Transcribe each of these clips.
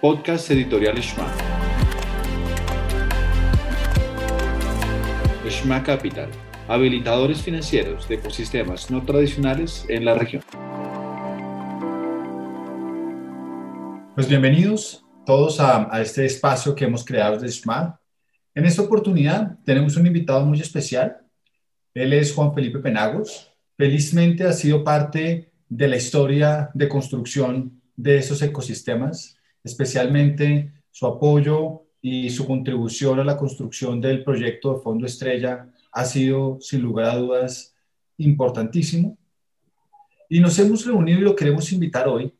Podcast Editorial Shma. Shma Capital, habilitadores financieros de ecosistemas no tradicionales en la región. Pues bienvenidos todos a, este espacio que hemos creado de Shma. En esta oportunidad tenemos un invitado muy especial. Él es Juan Felipe Penagos. Felizmente ha sido parte de la historia de construcción de esos ecosistemas especialmente su apoyo y su contribución a la construcción del proyecto de Fondo Estrella ha sido, sin lugar a dudas, importantísimo. Y nos hemos reunido y lo queremos invitar hoy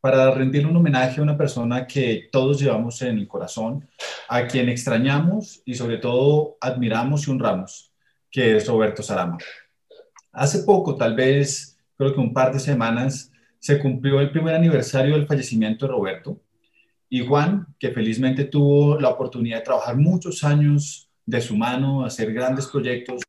para rendirle un homenaje a una persona que todos llevamos en el corazón, a quien extrañamos y sobre todo admiramos y honramos, que es Roberto Sarama. Hace poco, tal vez, creo que un par de semanas, se cumplió el primer aniversario del fallecimiento de Roberto y Juan, que felizmente tuvo la oportunidad de trabajar muchos años de su mano, hacer grandes proyectos,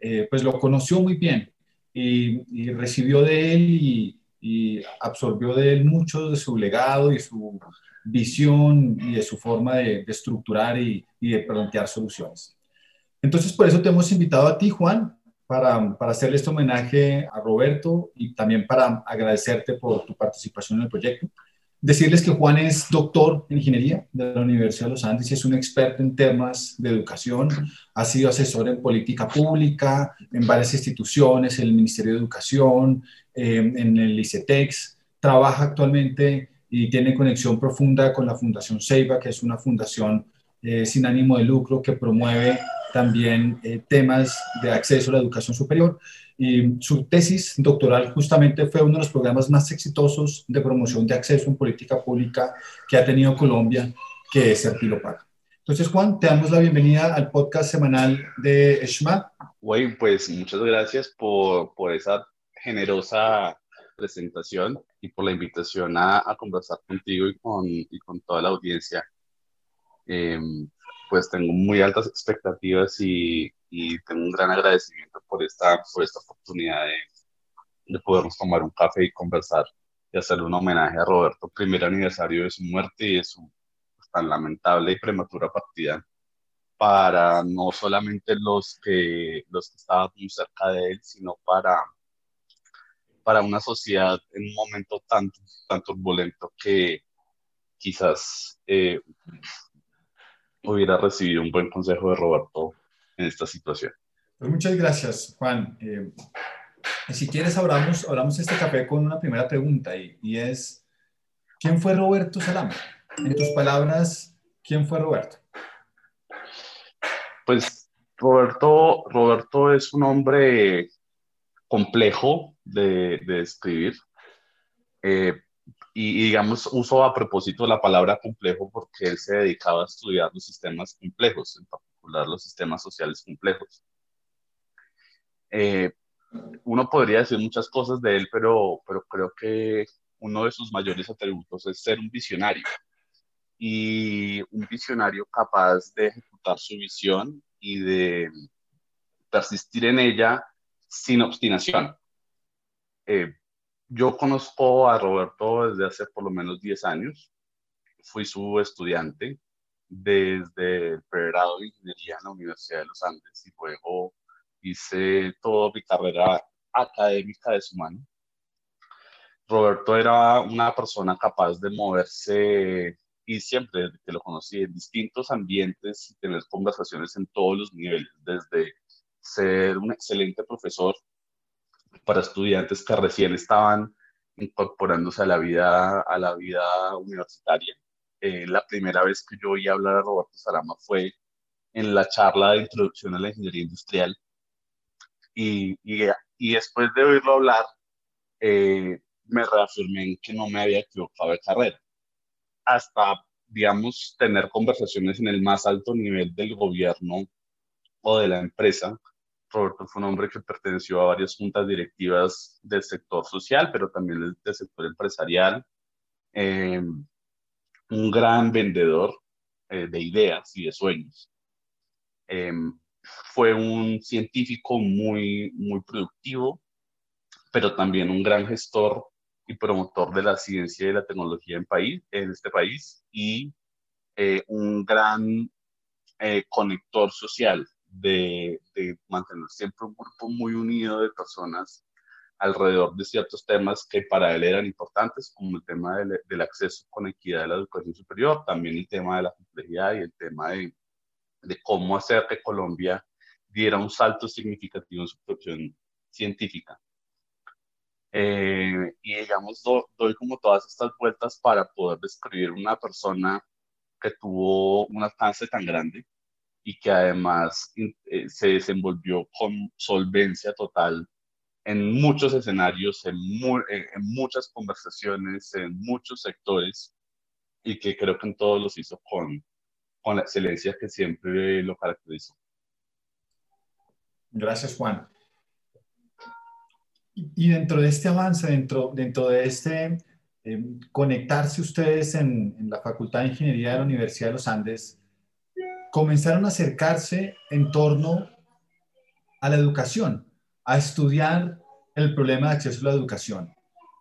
eh, pues lo conoció muy bien y, recibió de él y, absorbió de él mucho de su legado y su visión y de su forma de, estructurar y, y de plantear soluciones. Entonces, por eso te hemos invitado a ti, Juan, para, para hacerle este homenaje a Roberto y también para agradecerte por tu participación en el proyecto. Decirles que Juan es doctor en ingeniería de la Universidad de los Andes y es un experto en temas de educación. Ha sido asesor en política pública, en varias instituciones, en el Ministerio de Educación, eh, en el ICETEX. Trabaja actualmente y tiene conexión profunda con la Fundación Ceiba, que es una fundación eh, sin ánimo de lucro que promueve también eh, temas de acceso a la educación superior. Y su tesis doctoral justamente fue uno de los programas más exitosos de promoción de acceso en política pública que ha tenido Colombia, que es el Paga. Entonces, Juan, te damos la bienvenida al podcast semanal de ESHMA. Güey, pues muchas gracias por, por esa generosa presentación y por la invitación a, a conversar contigo y con, y con toda la audiencia. Eh, pues tengo muy altas expectativas y, y, tengo un gran agradecimiento por esta, por esta oportunidad de, de podernos tomar un café y conversar y hacerle un homenaje a Roberto, primer aniversario de su muerte y de su pues, tan lamentable y prematura partida para no solamente los que, los que estaban muy cerca de él, sino para, para una sociedad en un momento tan, tan turbulento que quizás eh, hubiera recibido un buen consejo de Roberto en esta situación. Pues muchas gracias, Juan. Eh, si quieres, hablamos, hablamos este café con una primera pregunta y, y, es, ¿quién fue Roberto Salama? En tus palabras, ¿quién fue Roberto? Pues Roberto, Roberto es un hombre complejo de, de describir. Eh, y, digamos, uso a propósito la palabra complejo porque él se dedicaba a estudiar los sistemas complejos, en particular los sistemas sociales complejos. Eh, uno podría decir muchas cosas de él, pero, pero creo que uno de sus mayores atributos es ser un visionario y un visionario capaz de ejecutar su visión y de persistir en ella sin obstinación. Eh, yo conozco a Roberto desde hace por lo menos 10 años. Fui su estudiante desde el pregrado de ingeniería en la Universidad de los Andes y luego hice toda mi carrera académica de su mano. Roberto era una persona capaz de moverse y siempre desde que lo conocí en distintos ambientes y tener conversaciones en todos los niveles, desde ser un excelente profesor para estudiantes que recién estaban incorporándose a la vida, a la vida universitaria. Eh, la primera vez que yo oí hablar a Roberto Salama fue en la charla de introducción a la ingeniería industrial. Y, y, y después de oírlo hablar, eh, me reafirmé en que no me había equivocado de carrera. Hasta, digamos, tener conversaciones en el más alto nivel del gobierno o de la empresa Roberto fue un hombre que perteneció a varias juntas directivas del sector social, pero también del, sector empresarial. Eh, un gran vendedor eh, de ideas y de sueños. Eh, fue un científico muy, muy productivo, pero también un gran gestor y promotor de la ciencia y la tecnología en, país, en este país y eh, un gran conector social de, de, mantener siempre un grupo muy unido de personas alrededor de ciertos temas que para él eran importantes, como el tema del, del acceso con equidad a la educación superior, también el tema de la complejidad y el tema de, de cómo hacer que Colombia diera un salto significativo en su producción científica. Eh, y digamos, doy como todas estas vueltas para poder describir una persona que tuvo un alcance tan grande y que además eh, se desenvolvió con solvencia total en muchos escenarios, en, en, muchas conversaciones, en muchos sectores, y que creo que en todos los hizo con, con la excelencia que siempre lo caracterizó. Gracias, Juan. Y dentro de este avance, dentro, dentro de este eh, conectarse ustedes en, en, la Facultad de Ingeniería de la Universidad de los Andes, comenzaron a acercarse en torno a la educación, a estudiar el problema de acceso a la educación.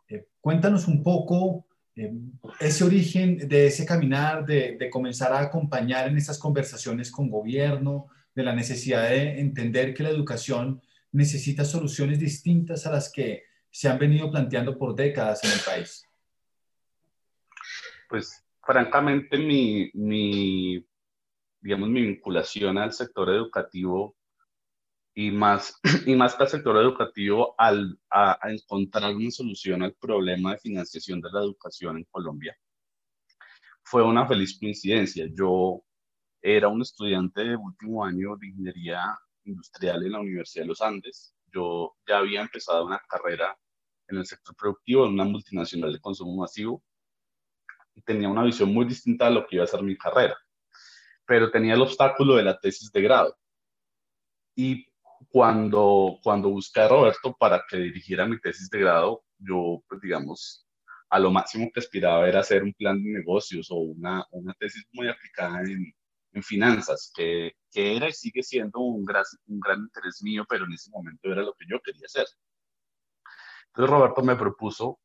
Eh, cuéntanos un poco eh, ese origen de ese caminar, de, comenzar a acompañar en esas conversaciones con gobierno, de la necesidad de entender que la educación necesita soluciones distintas a las que se han venido planteando por décadas en el país? Pues francamente mi digamos, mi vinculación al sector educativo y más, y más que al sector educativo al, a, a encontrar una solución al problema de financiación de la educación en Colombia. Fue una feliz coincidencia. Yo era un estudiante de último año de ingeniería industrial en la Universidad de los Andes. Yo ya había empezado una carrera en el sector productivo en una multinacional de consumo masivo y tenía una visión muy distinta a lo que iba a ser mi carrera, pero tenía el obstáculo de la tesis de grado. Y cuando, cuando busqué a Roberto para que dirigiera mi tesis de grado, yo, pues digamos, a lo máximo que aspiraba era hacer un plan de negocios o una, una tesis muy aplicada en, en finanzas, que, que, era y sigue siendo un gran, un gran interés mío, pero en ese momento era lo que yo quería hacer. Entonces Roberto me propuso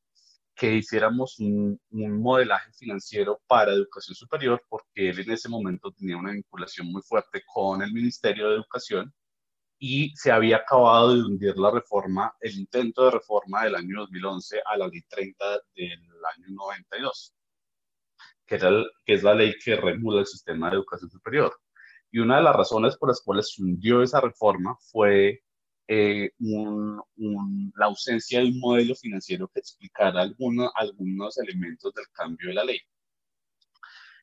que hiciéramos un, un, modelaje financiero para educación superior, porque él en ese momento tenía una vinculación muy fuerte con el Ministerio de Educación y se había acabado de hundir la reforma, el intento de reforma del año 2011 a la ley 30 del año 92 que, era el, que es la ley que regula el sistema de educación superior. Y una de las razones por las cuales se hundió esa reforma fue eh, la ausencia de un modelo financiero que explicara alguno, algunos elementos del cambio de la ley.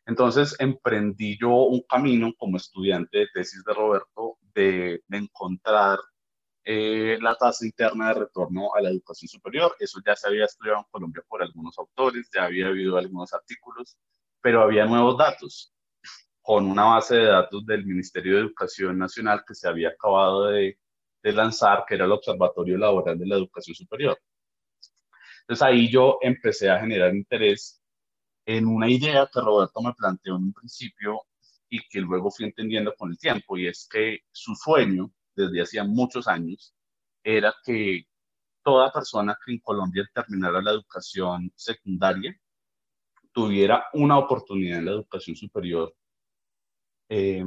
Entonces emprendí yo un camino como estudiante de tesis de Roberto de, de encontrar eh, la tasa interna de retorno a la educación superior. Eso ya se había estudiado en Colombia por algunos autores, ya había habido algunos artículos, pero había nuevos datos con una base de datos del Ministerio de Educación Nacional que se había acabado de, de lanzar, que era el Observatorio Laboral de la Educación Superior. Entonces ahí yo empecé a generar interés en una idea que Roberto me planteó en un principio y que luego fui entendiendo con el tiempo, y es que su sueño desde hacía muchos años era que toda persona que en Colombia terminara la educación secundaria tuviera una oportunidad en la educación superior eh,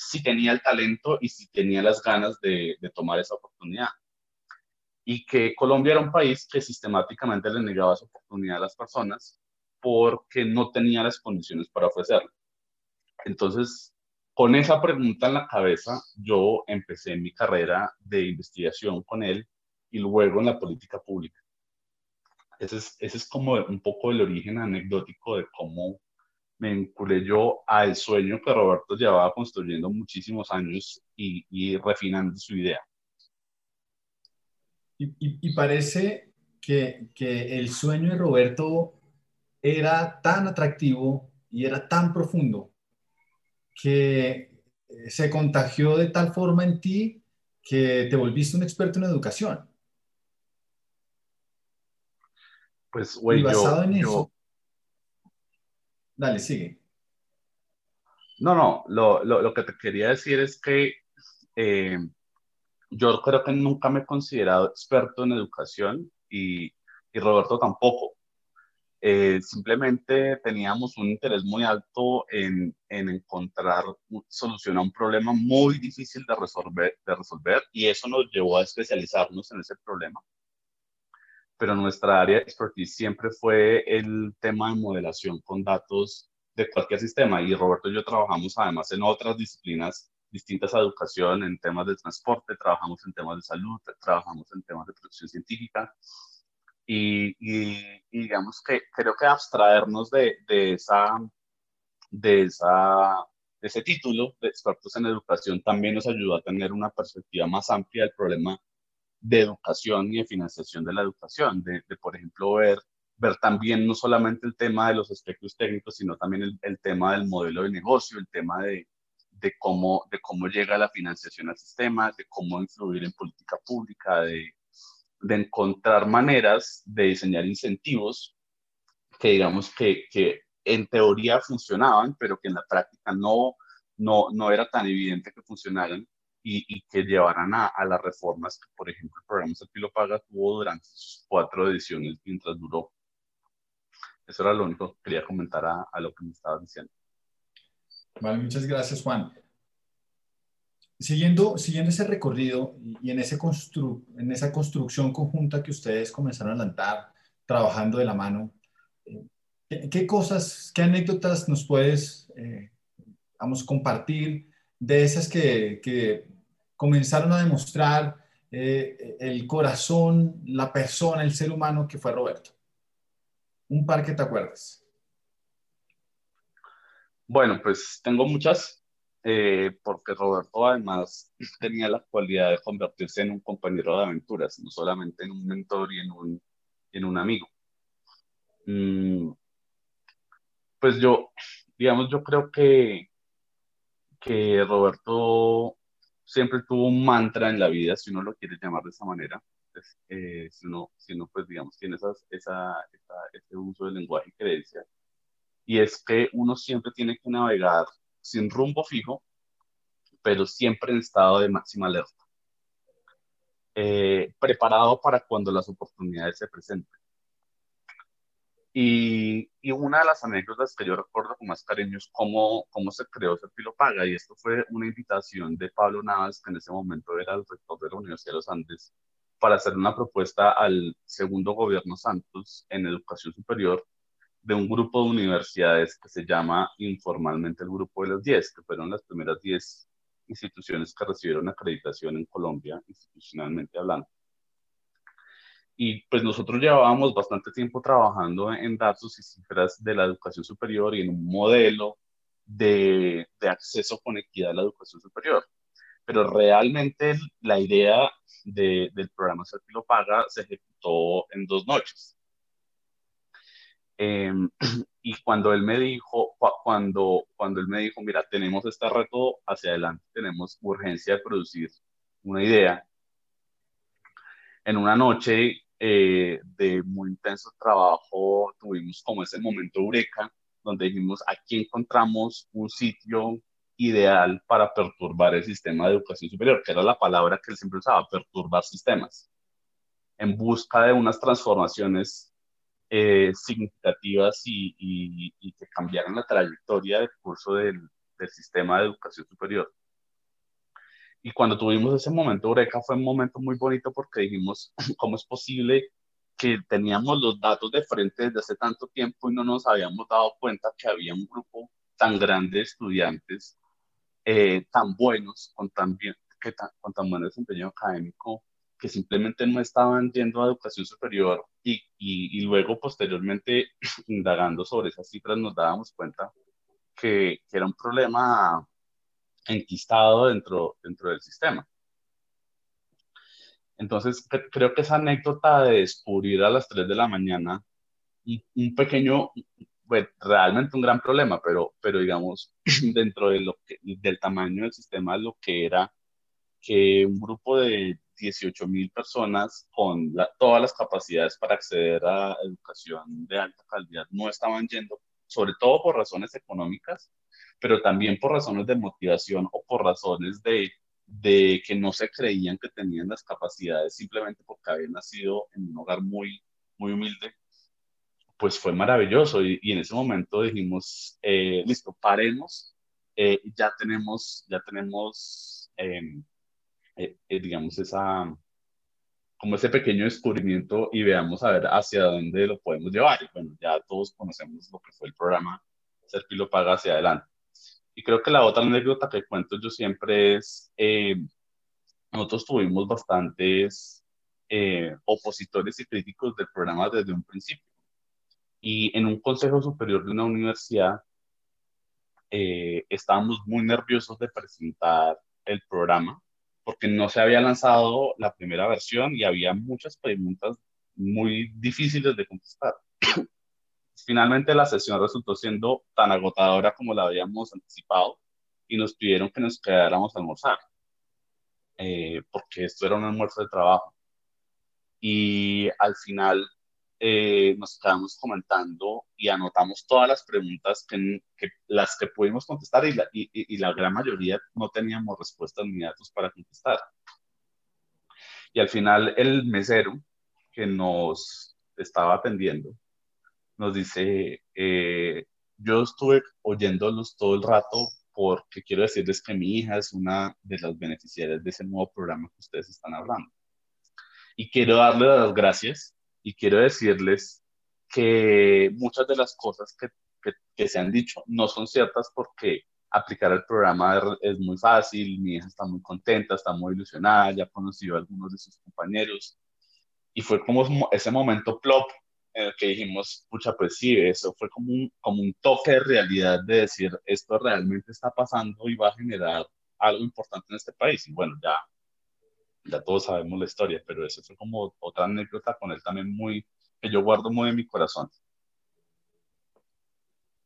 si tenía el talento y si tenía las ganas de, tomar esa oportunidad. Y que Colombia era un país que sistemáticamente le negaba esa oportunidad a las personas porque no tenía las condiciones para ofrecerlo. Entonces, con esa pregunta en la cabeza, yo empecé mi carrera de investigación con él y luego en la política pública. Ese es, ese es como un poco el origen anecdótico de cómo me vinculé yo al sueño que Roberto llevaba construyendo muchísimos años y, y refinando su idea. Y, y, y parece que, que el sueño de Roberto era tan atractivo y era tan profundo que eh, se contagió de tal forma en ti que te volviste un experto en educación. Pues, güey, y basado yo, en yo, eso. Dale, sigue. No, no, lo, lo, lo, que te quería decir es que eh, yo creo que nunca me he considerado experto en educación y y Roberto tampoco. Eh, simplemente teníamos un interés muy alto en, en, encontrar solución a un problema muy difícil de resolver, de resolver y eso nos llevó a especializarnos en ese problema. Pero nuestra área de expertise siempre fue el tema de modelación con datos de cualquier sistema. Y Roberto y yo trabajamos además en otras disciplinas distintas a educación, en temas de transporte, trabajamos en temas de salud, trabajamos en temas de producción científica. Y, digamos que creo que abstraernos de, de, esa, de, esa, de ese título de expertos en educación también nos ayudó a tener una perspectiva más amplia del problema de educación y de financiación de la educación, de, por ejemplo ver, ver también no solamente el tema de los aspectos técnicos, sino también el, el tema del modelo de negocio, el tema de, de, cómo, de cómo llega la financiación al sistema, de cómo influir en política pública, de, de encontrar maneras de diseñar incentivos que digamos que, que, en teoría funcionaban, pero que en la práctica no, no, no era tan evidente que funcionaran y, y que llevaran a, a, las reformas que, por ejemplo, el programa Serpilo Paga tuvo durante sus cuatro ediciones mientras duró. Eso era lo único que quería comentar a, a lo que me estabas diciendo. Vale, muchas gracias, Juan. Siguiendo, siguiendo ese recorrido y en, ese constru, en esa construcción conjunta que ustedes comenzaron a lanzar, trabajando de la mano, eh, ¿qué, cosas, qué anécdotas nos puedes, eh, vamos, compartir de esas que, que comenzaron a demostrar eh, el corazón, la persona, el ser humano que fue Roberto? Un par que te acuerdas. Bueno, pues tengo muchas, eh, porque Roberto además tenía la cualidad de convertirse en un compañero de aventuras, no solamente en un mentor y en un, en un amigo. Mm, pues yo, digamos, yo creo que, que Roberto siempre tuvo un mantra en la vida, si uno lo quiere llamar de esa manera, eh, si, uno, si uno, pues, digamos, tiene esa, ese uso del lenguaje y creencia, y es que uno siempre tiene que navegar sin rumbo fijo, pero siempre en estado de máxima alerta, eh, preparado para cuando las oportunidades se presenten. Y, y, una de las anécdotas que yo recuerdo con más cariño es cómo, cómo se creó Serpilo Paga, y esto fue una invitación de Pablo Navas, que en ese momento era el rector de la Universidad de los Andes, para hacer una propuesta al segundo gobierno Santos en educación superior de un grupo de universidades que se llama informalmente el Grupo de las 10, que fueron las primeras 10 instituciones que recibieron acreditación en Colombia, institucionalmente hablando. Y pues nosotros llevábamos bastante tiempo trabajando en datos y cifras de la educación superior y en un modelo de, de acceso con equidad a la educación superior. Pero realmente la idea de, del programa Serpilo Paga se ejecutó en dos noches. Em, y cuando él me dijo, cuando, cuando él me dijo, mira, tenemos este reto hacia adelante, tenemos urgencia de producir una idea, en una noche eh, de muy intenso trabajo tuvimos como ese momento eureka, donde dijimos, aquí encontramos un sitio ideal para perturbar el sistema de educación superior, que era la palabra que él siempre usaba, perturbar sistemas, en busca de unas transformaciones eh, significativas y, que cambiaron la trayectoria del curso del, sistema de educación superior. Y cuando tuvimos ese momento Eureka fue un momento muy bonito porque dijimos, ¿cómo es posible que teníamos los datos de frente desde hace tanto tiempo y no nos habíamos dado cuenta que había un grupo tan grande de estudiantes, eh, tan buenos, con tan, bien, que con tan buen desempeño académico, que simplemente no estaban yendo a educación superior y, y, luego posteriormente indagando sobre esas cifras nos dábamos cuenta que, que era un problema enquistado dentro, dentro del sistema. Entonces, creo que esa anécdota de descubrir a las 3 de la mañana un, pequeño, bueno, realmente un gran problema, pero, pero digamos, dentro de lo que, del tamaño del sistema, lo que era que un grupo de 18 mil personas con todas las capacidades para acceder a educación de alta calidad no estaban yendo, sobre todo por razones económicas, pero también por razones de motivación o por razones de, de que no se creían que tenían las capacidades simplemente porque habían nacido en un hogar muy, muy humilde, pues fue maravilloso y, en ese momento dijimos, eh, listo, paremos, eh, ya tenemos, ya tenemos, em, eh, digamos, esa, como ese pequeño descubrimiento y veamos a ver hacia dónde lo podemos llevar. Y bueno, ya todos conocemos lo que fue el programa Serpi lo paga hacia adelante. Y creo que la otra anécdota que cuento yo siempre es, nosotros tuvimos bastantes opositores y críticos del programa desde un principio y en un consejo superior de una universidad eh, estábamos muy nerviosos de presentar el programa porque no se había lanzado la primera versión y había muchas preguntas muy difíciles de contestar. Finalmente la sesión resultó siendo tan agotadora como la habíamos anticipado y nos pidieron que nos quedáramos a almorzar, eh, porque esto era un almuerzo de trabajo. Y al final eh, nos quedamos comentando y anotamos todas las preguntas que, las que pudimos contestar y la, y, la gran mayoría no teníamos respuestas ni datos para contestar. Y al final el mesero que nos estaba atendiendo nos dice, eh, yo estuve oyéndolos todo el rato porque quiero decirles que mi hija es una de las beneficiarias de ese nuevo programa que ustedes están hablando. Y quiero darle las gracias y quiero decirles que muchas de las cosas que, que, se han dicho no son ciertas porque aplicar el programa es muy fácil, mi hija está muy contenta, está muy ilusionada, ya conoció a algunos de sus compañeros y fue como ese momento plop en el que dijimos, pucha, pues sí, eso fue como un, como un toque de realidad de decir, esto realmente está pasando y va a generar algo importante en este país. Y bueno, ya ya todos sabemos la historia, pero eso fue como otra anécdota con él también muy, que yo guardo muy en mi corazón.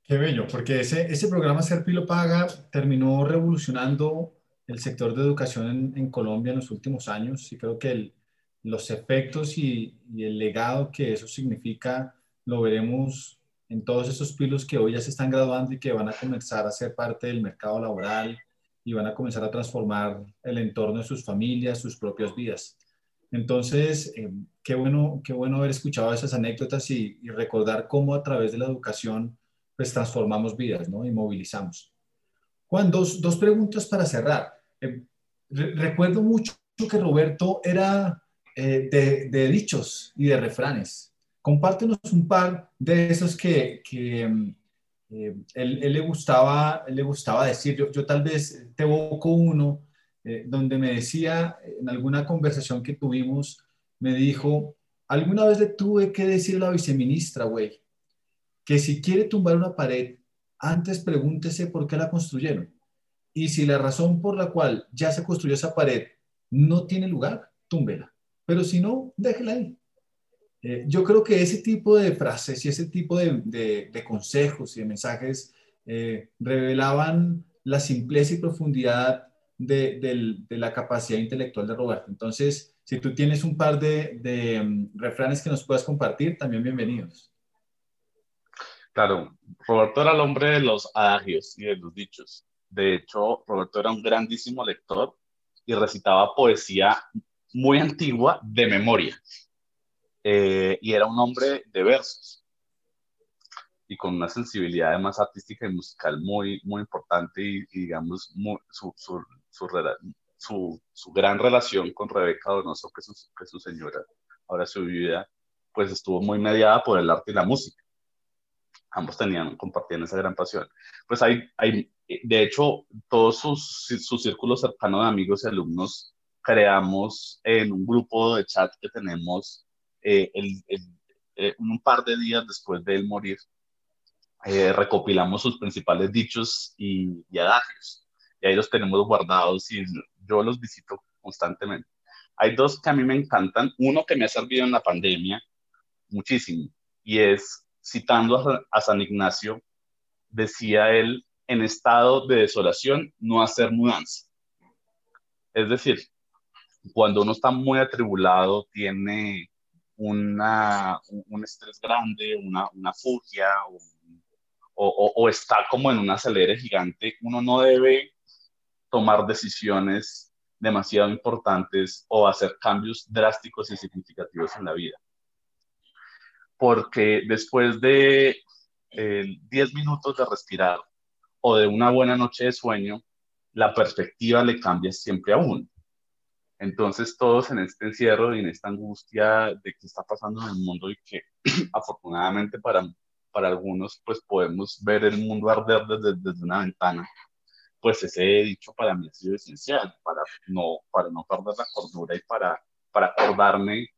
Qué bello, porque ese, ese programa Serpilo Paga terminó revolucionando el sector de educación en, en, Colombia en los últimos años y creo que el, los efectos y, el legado que eso significa lo veremos en todos esos pilos que hoy ya se están graduando y que van a comenzar a ser parte del mercado laboral, y van a comenzar a transformar el entorno de sus familias, sus propias vidas. Entonces, eh, qué, bueno, qué bueno haber escuchado esas anécdotas y, recordar cómo a través de la educación pues transformamos vidas ¿no? y movilizamos. Juan, dos, dos preguntas para cerrar. Eh, recuerdo mucho que Roberto era eh, de, dichos y de refranes. Compártenos un par de esos que, que mm, eh, él, le gustaba, le gustaba decir, yo, yo tal vez te evoco uno, eh, donde me decía, en alguna conversación que tuvimos, me dijo, alguna vez le tuve que decir a la viceministra, güey, que si quiere tumbar una pared, antes pregúntese por qué la construyeron. Y si la razón por la cual ya se construyó esa pared no tiene lugar, túmbela. Pero si no, déjela ahí. Eh, yo creo que ese tipo de frases y ese tipo de, consejos y de mensajes eh, revelaban la simpleza y profundidad de, la capacidad intelectual de Roberto. Entonces, si tú tienes un par de, mm, refranes que nos puedas compartir, también bienvenidos. Claro, Roberto era el hombre de los adagios y de los dichos. De hecho, Roberto era un grandísimo lector y recitaba poesía muy antigua de memoria. Eh, y era un hombre de versos y con una sensibilidad además artística y musical muy, muy importante y, digamos su, su, su, su, gran relación con Rebeca Donoso, que su, que su señora, ahora su vida, pues estuvo muy mediada por el arte y la música. Ambos tenían, compartían esa gran pasión. Pues hay, hay de hecho, todos sus, su círculo cercano de amigos y alumnos creamos en un grupo de chat que tenemos eh, eh, un par de días después de él morir, eh, recopilamos sus principales dichos y, adagios. Y ahí los tenemos guardados y yo los visito constantemente. Hay dos que a mí me encantan. Uno que me ha servido en la pandemia muchísimo y es citando a, a San Ignacio, decía él, en estado de desolación no hacer mudanza. Es decir, cuando uno está muy atribulado, tiene una, un estrés grande, una, una fugia o, o, está como en un acelere gigante, uno no debe tomar decisiones demasiado importantes o hacer cambios drásticos y significativos en la vida. porque después de 10 minutos de respirar o de una buena noche de sueño, la perspectiva le cambia siempre a uno. Entonces todos en este encierro y en esta angustia de qué está pasando en el mundo y que afortunadamente para, para algunos pues podemos ver el mundo arder desde, desde una ventana, pues ese dicho para mí ha sido esencial, para no, para no perder la cordura y para, para acordarme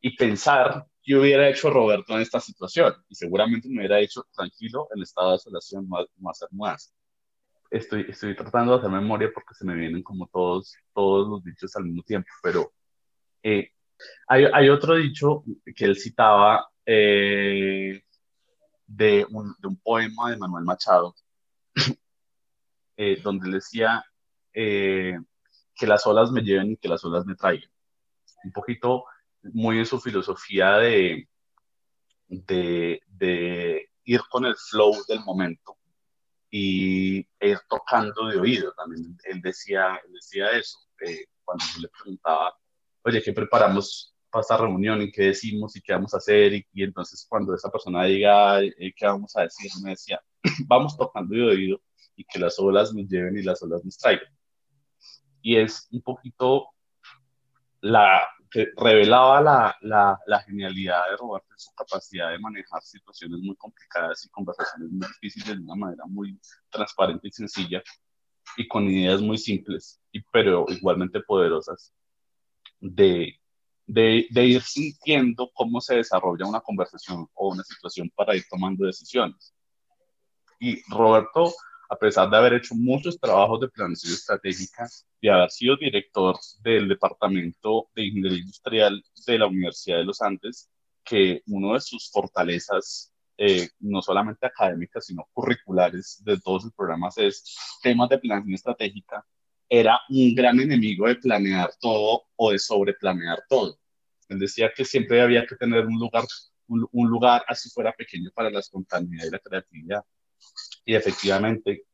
y pensar qué hubiera hecho Roberto en esta situación. Y seguramente me hubiera hecho tranquilo en estado de desolación, más, más más estoy, estoy tratando de hacer memoria porque se me vienen como todos, todos los dichos al mismo tiempo, pero eh, hay, hay, otro dicho que él citaba eh, de, un, de, un, poema de Manuel Machado, eh, donde decía que las olas me lleven y que las olas me traigan. Un poquito muy en su filosofía de, de, de ir con el flow del momento y ir tocando de oído. También él decía, decía eso, eh, cuando yo le preguntaba, oye, ¿qué preparamos para esta reunión y qué decimos y qué vamos a hacer? Y, entonces cuando esa persona diga, eh, ¿qué vamos a decir? Me decía, vamos tocando de oído y que las olas nos lleven y las olas nos traigan. Y es un poquito la, que revelaba la, la, la, genialidad de Roberto en su capacidad de manejar situaciones muy complicadas y conversaciones muy difíciles de una manera muy transparente y sencilla y con ideas muy simples, y, pero igualmente poderosas, de, de, de ir sintiendo cómo se desarrolla una conversación o una situación para ir tomando decisiones. Y Roberto a pesar de haber hecho muchos trabajos de planeación estratégica y haber sido director del Departamento de Ingeniería Industrial de la Universidad de los Andes, que uno de sus fortalezas, eh, no solamente académicas, sino curriculares de todos sus programas es temas de planeación estratégica, era un gran enemigo de planear todo o de sobreplanear todo. Él decía que siempre había que tener un lugar, un, un lugar así fuera pequeño para la espontaneidad y la creatividad y efectivamente,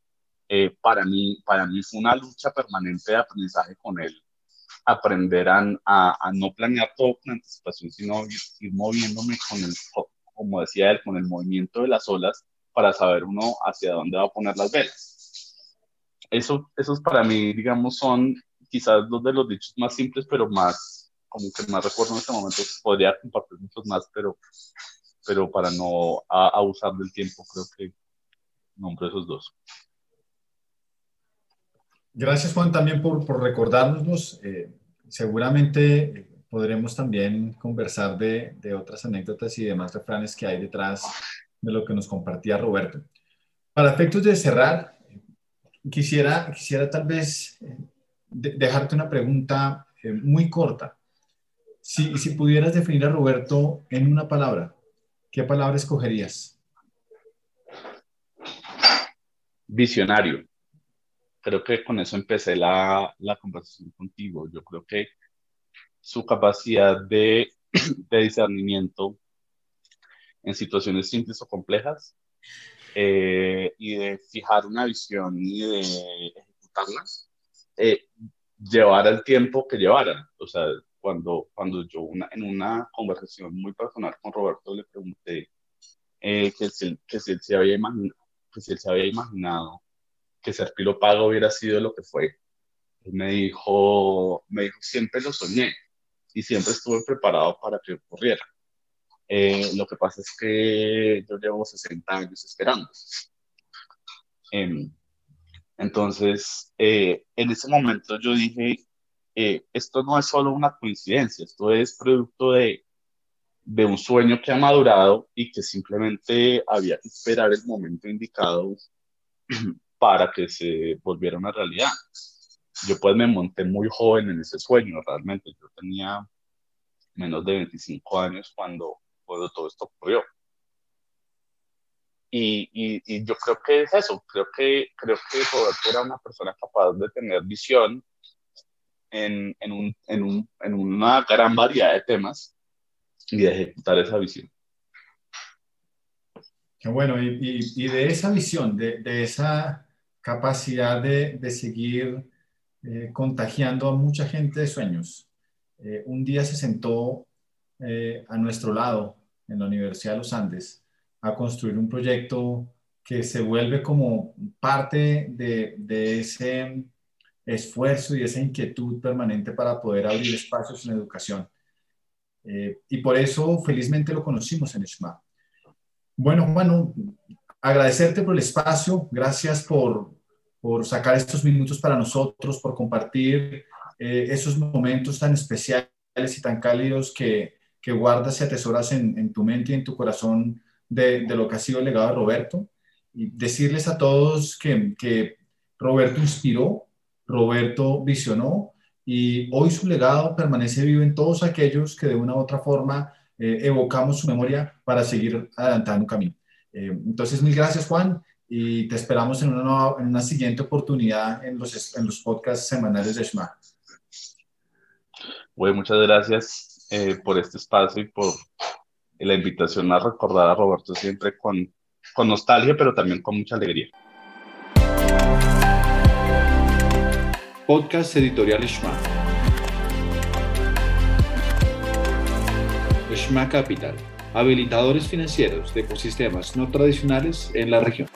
eh, para, mí, para mí fue una lucha permanente de aprendizaje con él, aprender a, a, no planear todo con anticipación, sino ir, moviéndome con el, como decía él, con el movimiento de las olas para saber uno hacia dónde va a poner las velas. Eso, esos para mí, digamos, son quizás dos de los dichos más simples, pero más, como que más recuerdo en este momento, podría compartir muchos más, pero, pero para no abusar del tiempo, creo que nombre esos dos. Gracias Juan también por, por. Eh, seguramente eh, podremos también conversar de, de, otras anécdotas y demás refranes que hay detrás de lo que nos compartía Roberto. Para efectos de cerrar, quisiera, quisiera tal vez eh, dejarte una pregunta muy corta. Si, si pudieras definir a Roberto en una palabra, ¿qué palabra escogerías? Visionario. Creo que con eso empecé la, la conversación contigo. Yo creo que su capacidad de, de discernimiento en situaciones simples o complejas eh, y de fijar una visión y de ejecutarla, eh, llevar el tiempo que llevara. O sea, cuando, cuando yo una, en una conversación muy personal con Roberto le pregunté eh, que, si, que si él se había imaginado, que si él se había imaginado que ser Pago hubiera sido lo que fue. Él me dijo, me dijo, siempre lo soñé y siempre estuve preparado para que ocurriera. Eh, lo que pasa es que yo llevo 60 años esperando. Em, entonces, eh, en ese momento yo dije, eh, esto no es solo una coincidencia, esto es producto de de un sueño que ha madurado y que simplemente había que esperar el momento indicado para que se volviera una realidad. Yo pues me monté muy joven en ese sueño, realmente. Yo tenía menos de 25 años cuando, cuando todo esto ocurrió. Y, y, yo creo que es eso, creo que, creo que Roberto era una persona capaz de tener visión en, en, un, en, un, en una gran variedad de temas y de ejecutar esa visión. Qué bueno, y, de esa visión, de, esa capacidad de, de seguir eh, contagiando a mucha gente de sueños. Eh, un día se sentó eh, a nuestro lado en la Universidad de los Andes a construir un proyecto que se vuelve como parte de, de ese esfuerzo y esa inquietud permanente para poder abrir espacios en educación. Eh, y por eso felizmente lo conocimos en SMA. Bueno, Juan, agradecerte por el espacio, gracias por, por sacar estos minutos para nosotros, por compartir eh, esos momentos tan especiales y tan cálidos que, que guardas y atesoras en, en, tu mente y en tu corazón de, de, lo que ha sido el legado de Roberto. Y decirles a todos que, que Roberto inspiró, Roberto visionó y hoy su legado permanece vivo en todos aquellos que de una u otra forma eh, evocamos su memoria para seguir adelantando camino. Eh, entonces, mil gracias Juan y te esperamos en una, en una siguiente oportunidad en los, en los podcasts semanales de SMA. Bueno, muchas gracias eh, por este espacio y por la invitación a recordar a Roberto siempre con, con nostalgia, pero también con mucha alegría. Podcast Editorial Shma. Shma Capital, habilitadores financieros de ecosistemas no tradicionales en la región.